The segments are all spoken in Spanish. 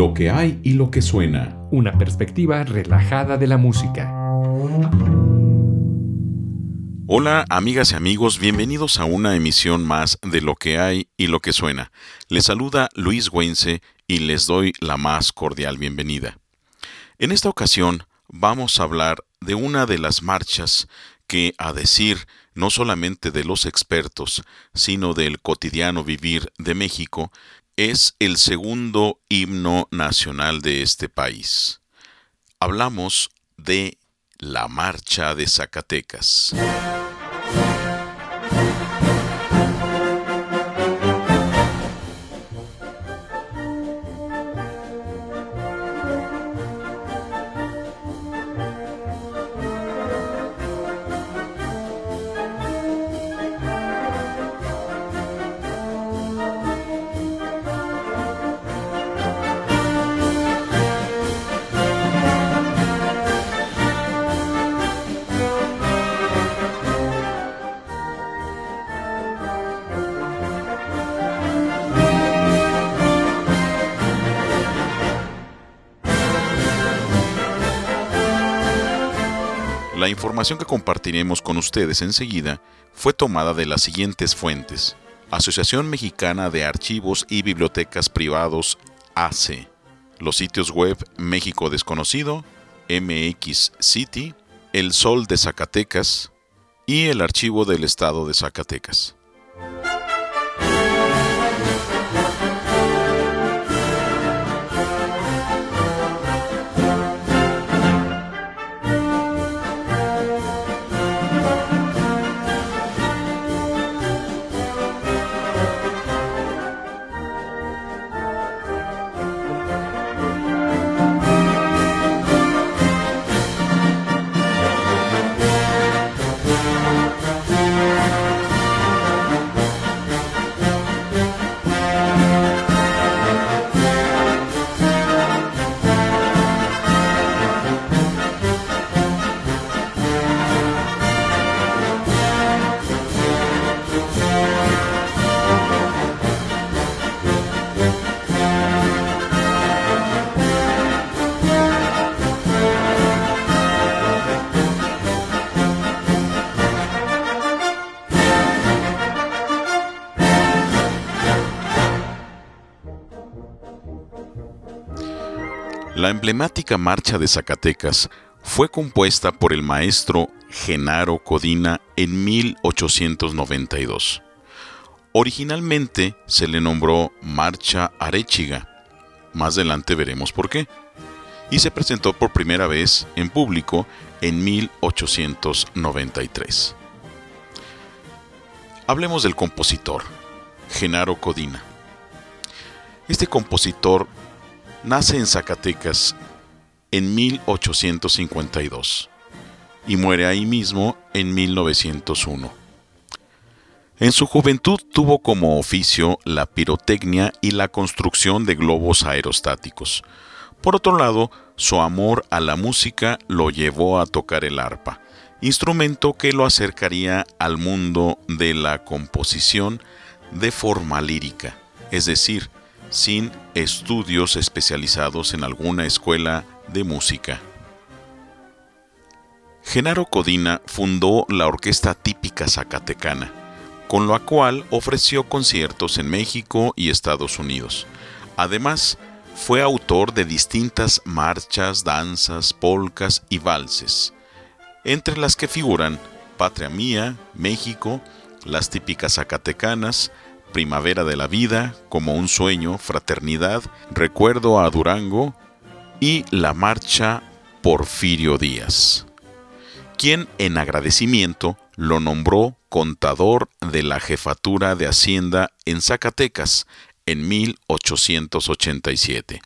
Lo que hay y lo que suena. Una perspectiva relajada de la música. Hola amigas y amigos, bienvenidos a una emisión más de Lo que hay y lo que suena. Les saluda Luis Güense y les doy la más cordial bienvenida. En esta ocasión vamos a hablar de una de las marchas que, a decir no solamente de los expertos, sino del cotidiano vivir de México, es el segundo himno nacional de este país. Hablamos de la Marcha de Zacatecas. La información que compartiremos con ustedes enseguida fue tomada de las siguientes fuentes. Asociación Mexicana de Archivos y Bibliotecas Privados AC. Los sitios web México Desconocido, MX City, El Sol de Zacatecas y el Archivo del Estado de Zacatecas. La emblemática Marcha de Zacatecas fue compuesta por el maestro Genaro Codina en 1892. Originalmente se le nombró Marcha Arechiga, más adelante veremos por qué, y se presentó por primera vez en público en 1893. Hablemos del compositor, Genaro Codina. Este compositor nace en Zacatecas en 1852 y muere ahí mismo en 1901. En su juventud tuvo como oficio la pirotecnia y la construcción de globos aerostáticos. Por otro lado, su amor a la música lo llevó a tocar el arpa, instrumento que lo acercaría al mundo de la composición de forma lírica, es decir, sin estudios especializados en alguna escuela de música. Genaro Codina fundó la orquesta típica zacatecana, con la cual ofreció conciertos en México y Estados Unidos. Además, fue autor de distintas marchas, danzas, polcas y valses, entre las que figuran Patria Mía, México, las típicas zacatecanas, Primavera de la Vida, Como un Sueño, Fraternidad, Recuerdo a Durango y la marcha Porfirio Díaz, quien en agradecimiento lo nombró contador de la jefatura de Hacienda en Zacatecas en 1887.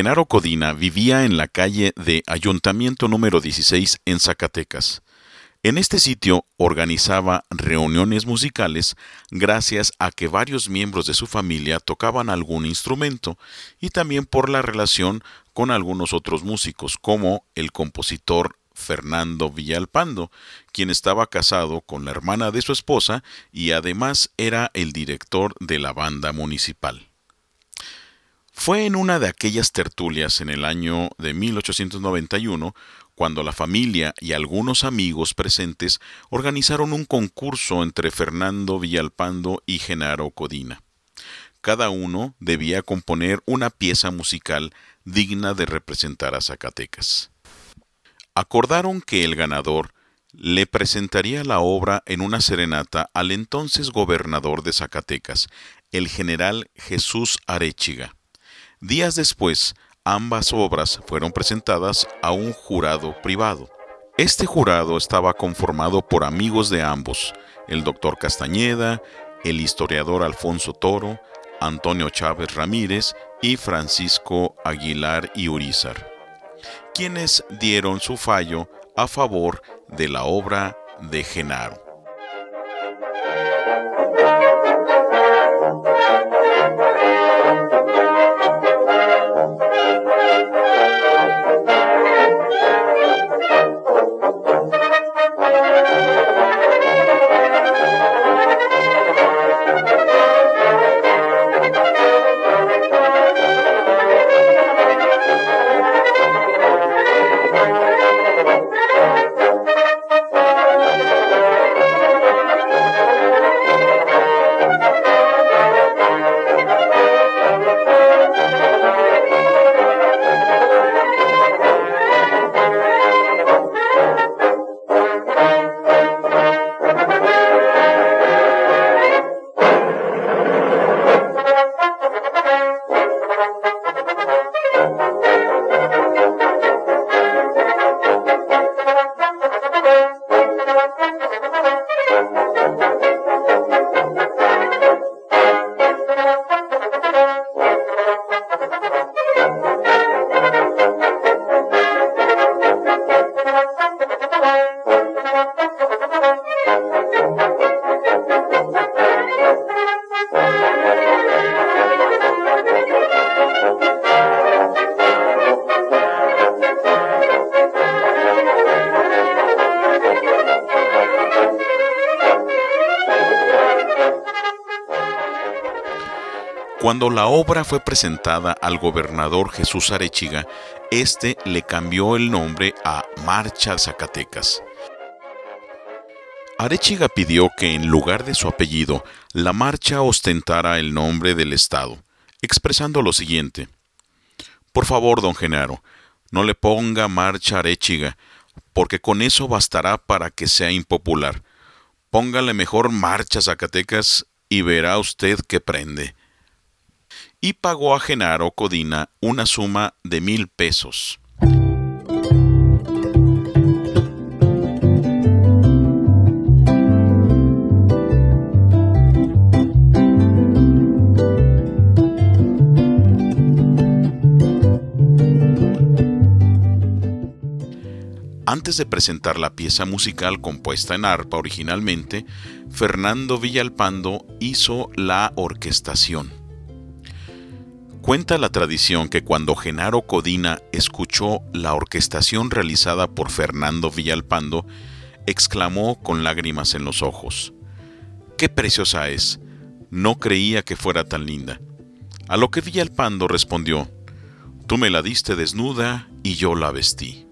Genaro Codina vivía en la calle de Ayuntamiento número 16 en Zacatecas. En este sitio organizaba reuniones musicales gracias a que varios miembros de su familia tocaban algún instrumento y también por la relación con algunos otros músicos como el compositor Fernando Villalpando, quien estaba casado con la hermana de su esposa y además era el director de la banda municipal. Fue en una de aquellas tertulias en el año de 1891 cuando la familia y algunos amigos presentes organizaron un concurso entre Fernando Villalpando y Genaro Codina. Cada uno debía componer una pieza musical digna de representar a Zacatecas. Acordaron que el ganador le presentaría la obra en una serenata al entonces gobernador de Zacatecas, el general Jesús Arechiga. Días después, ambas obras fueron presentadas a un jurado privado. Este jurado estaba conformado por amigos de ambos, el doctor Castañeda, el historiador Alfonso Toro, Antonio Chávez Ramírez y Francisco Aguilar y Urizar, quienes dieron su fallo a favor de la obra de Genaro. Cuando la obra fue presentada al gobernador Jesús Arechiga, este le cambió el nombre a Marcha Zacatecas. Arechiga pidió que en lugar de su apellido, la marcha ostentara el nombre del Estado, expresando lo siguiente. Por favor, don Genaro, no le ponga marcha Arechiga, porque con eso bastará para que sea impopular. Póngale mejor marcha Zacatecas y verá usted que prende y pagó a Genaro Codina una suma de mil pesos. Antes de presentar la pieza musical compuesta en arpa originalmente, Fernando Villalpando hizo la orquestación. Cuenta la tradición que cuando Genaro Codina escuchó la orquestación realizada por Fernando Villalpando, exclamó con lágrimas en los ojos, ¡Qué preciosa es! No creía que fuera tan linda. A lo que Villalpando respondió, Tú me la diste desnuda y yo la vestí.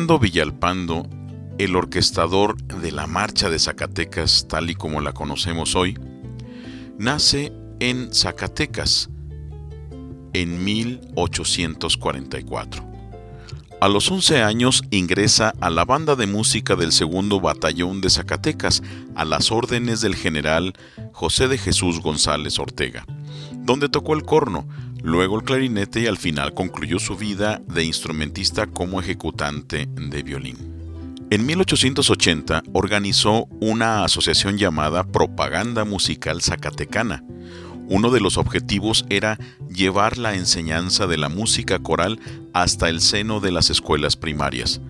Fernando Villalpando, el orquestador de la Marcha de Zacatecas tal y como la conocemos hoy, nace en Zacatecas en 1844. A los 11 años ingresa a la banda de música del segundo batallón de Zacatecas a las órdenes del general José de Jesús González Ortega, donde tocó el corno, luego el clarinete y al final concluyó su vida de instrumentista como ejecutante de violín. En 1880 organizó una asociación llamada Propaganda Musical Zacatecana. Uno de los objetivos era llevar la enseñanza de la música coral hasta el seno de las escuelas primarias,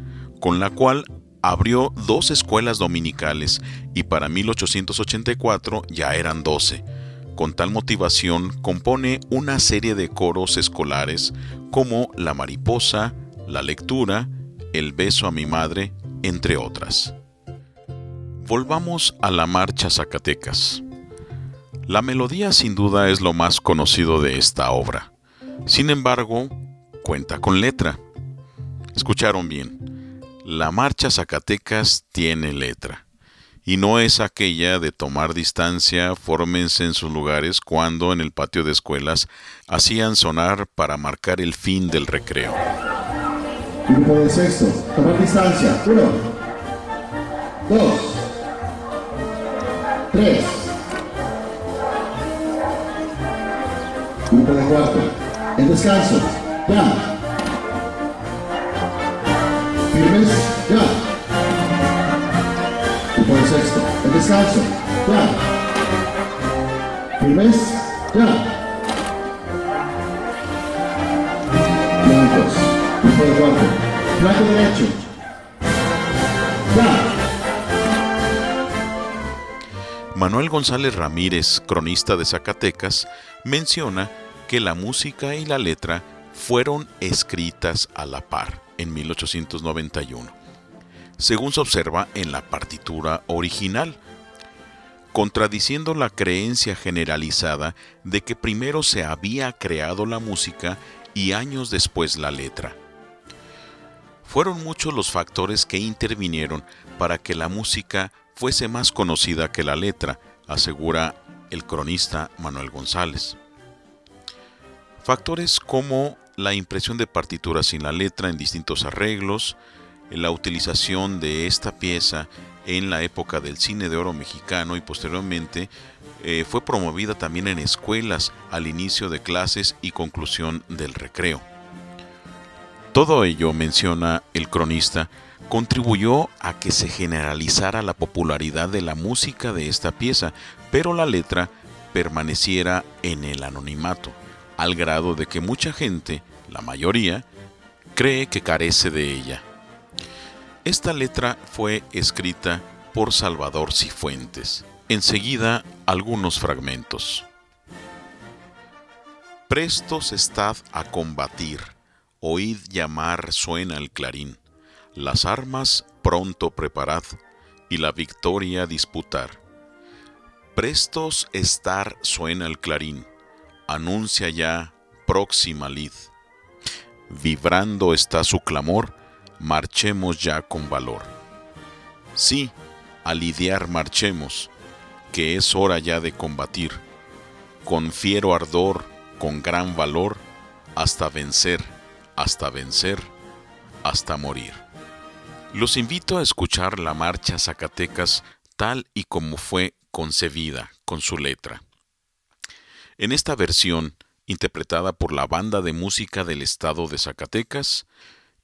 con la cual abrió dos escuelas dominicales y para 1884 ya eran 12 con tal motivación compone una serie de coros escolares como La mariposa, La lectura, El beso a mi madre, entre otras. Volvamos a la marcha Zacatecas. La melodía sin duda es lo más conocido de esta obra. Sin embargo, cuenta con letra. Escucharon bien. La marcha Zacatecas tiene letra y no es aquella de tomar distancia, fórmense en sus lugares cuando en el patio de escuelas hacían sonar para marcar el fin del recreo. Grupo de sexto, tomar distancia. Uno, dos, tres. Grupo de cuarto, en descanso, ya. Firmes, ya por sexto. El descanso. Ya. Firmes. Ya. Blancos. Grupo de cuarto. Blanco derecho. Ya. Manuel González Ramírez, cronista de Zacatecas, menciona que la música y la letra fueron escritas a la par en 1891 según se observa en la partitura original, contradiciendo la creencia generalizada de que primero se había creado la música y años después la letra. Fueron muchos los factores que intervinieron para que la música fuese más conocida que la letra, asegura el cronista Manuel González. Factores como la impresión de partituras sin la letra en distintos arreglos, la utilización de esta pieza en la época del cine de oro mexicano y posteriormente eh, fue promovida también en escuelas al inicio de clases y conclusión del recreo. Todo ello, menciona el cronista, contribuyó a que se generalizara la popularidad de la música de esta pieza, pero la letra permaneciera en el anonimato, al grado de que mucha gente, la mayoría, cree que carece de ella. Esta letra fue escrita por Salvador Cifuentes. Enseguida algunos fragmentos. Prestos estad a combatir, oíd llamar suena el clarín, las armas pronto preparad y la victoria disputar. Prestos estar suena el clarín, anuncia ya próxima lid. Vibrando está su clamor, marchemos ya con valor. Sí, a lidiar marchemos, que es hora ya de combatir, con fiero ardor, con gran valor, hasta vencer, hasta vencer, hasta morir. Los invito a escuchar la marcha Zacatecas tal y como fue concebida con su letra. En esta versión, interpretada por la Banda de Música del Estado de Zacatecas,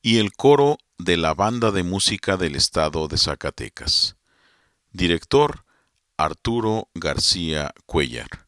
y el coro de la Banda de Música del Estado de Zacatecas. Director Arturo García Cuellar.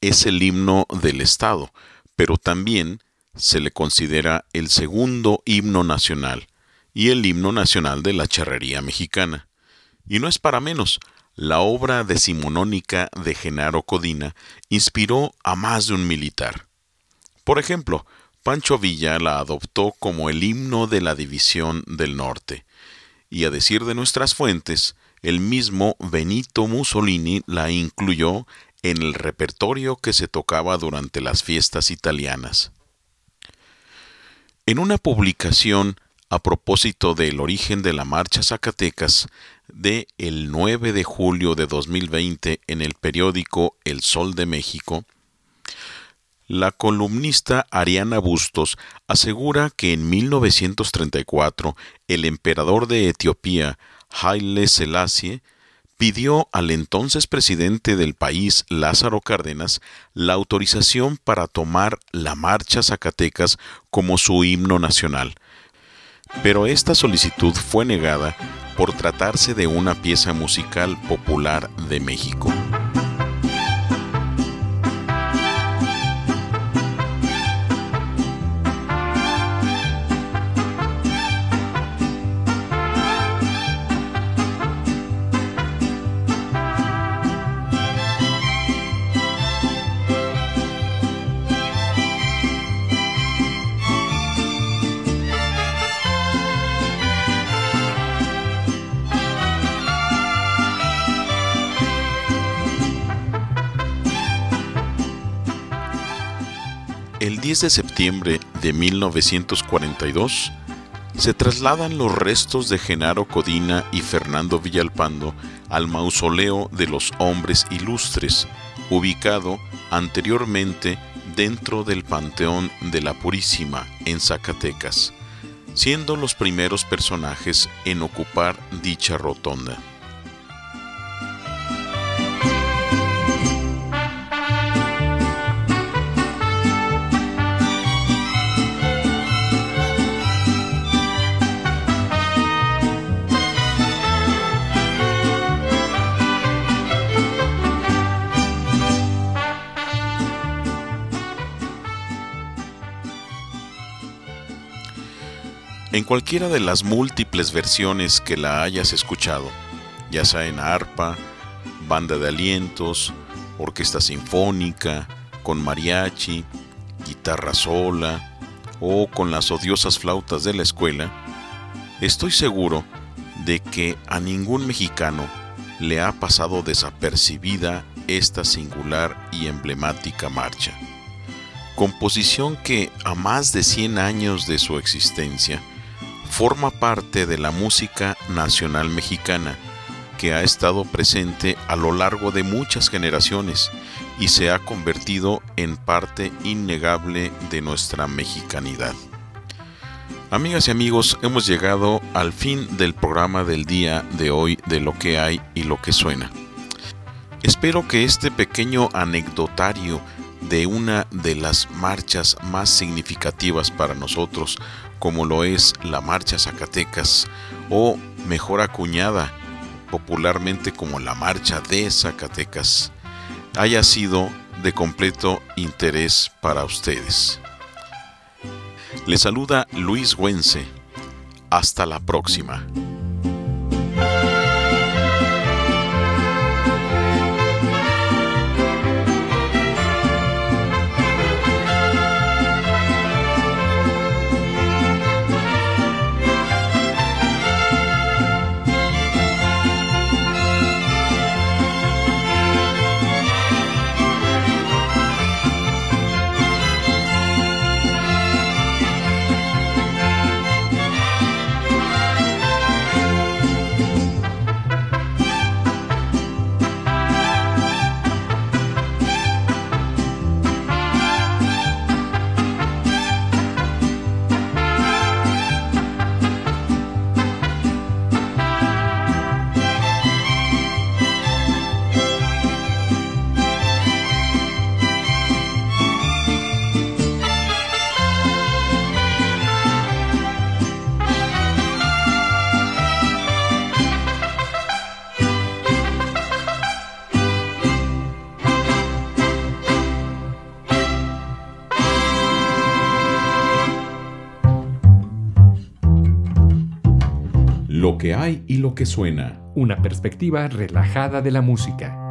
Es el himno del Estado, pero también se le considera el segundo himno nacional y el himno nacional de la charrería mexicana. Y no es para menos, la obra decimonónica de Genaro Codina inspiró a más de un militar. Por ejemplo, Pancho Villa la adoptó como el himno de la División del Norte, y a decir de nuestras fuentes, el mismo Benito Mussolini la incluyó en el repertorio que se tocaba durante las fiestas italianas. En una publicación a propósito del origen de la marcha Zacatecas de el 9 de julio de 2020 en el periódico El Sol de México, la columnista Ariana Bustos asegura que en 1934 el emperador de Etiopía, Haile Selassie, pidió al entonces presidente del país, Lázaro Cárdenas, la autorización para tomar la marcha Zacatecas como su himno nacional. Pero esta solicitud fue negada por tratarse de una pieza musical popular de México. El 10 de septiembre de 1942 se trasladan los restos de Genaro Codina y Fernando Villalpando al mausoleo de los hombres ilustres, ubicado anteriormente dentro del Panteón de la Purísima en Zacatecas, siendo los primeros personajes en ocupar dicha rotonda. En cualquiera de las múltiples versiones que la hayas escuchado, ya sea en arpa, banda de alientos, orquesta sinfónica, con mariachi, guitarra sola o con las odiosas flautas de la escuela, estoy seguro de que a ningún mexicano le ha pasado desapercibida esta singular y emblemática marcha. Composición que a más de 100 años de su existencia forma parte de la música nacional mexicana que ha estado presente a lo largo de muchas generaciones y se ha convertido en parte innegable de nuestra mexicanidad. Amigas y amigos, hemos llegado al fin del programa del día de hoy de lo que hay y lo que suena. Espero que este pequeño anecdotario de una de las marchas más significativas para nosotros, como lo es la Marcha Zacatecas, o mejor acuñada popularmente como la Marcha de Zacatecas, haya sido de completo interés para ustedes. Les saluda Luis Güense. Hasta la próxima. Y lo que suena. Una perspectiva relajada de la música.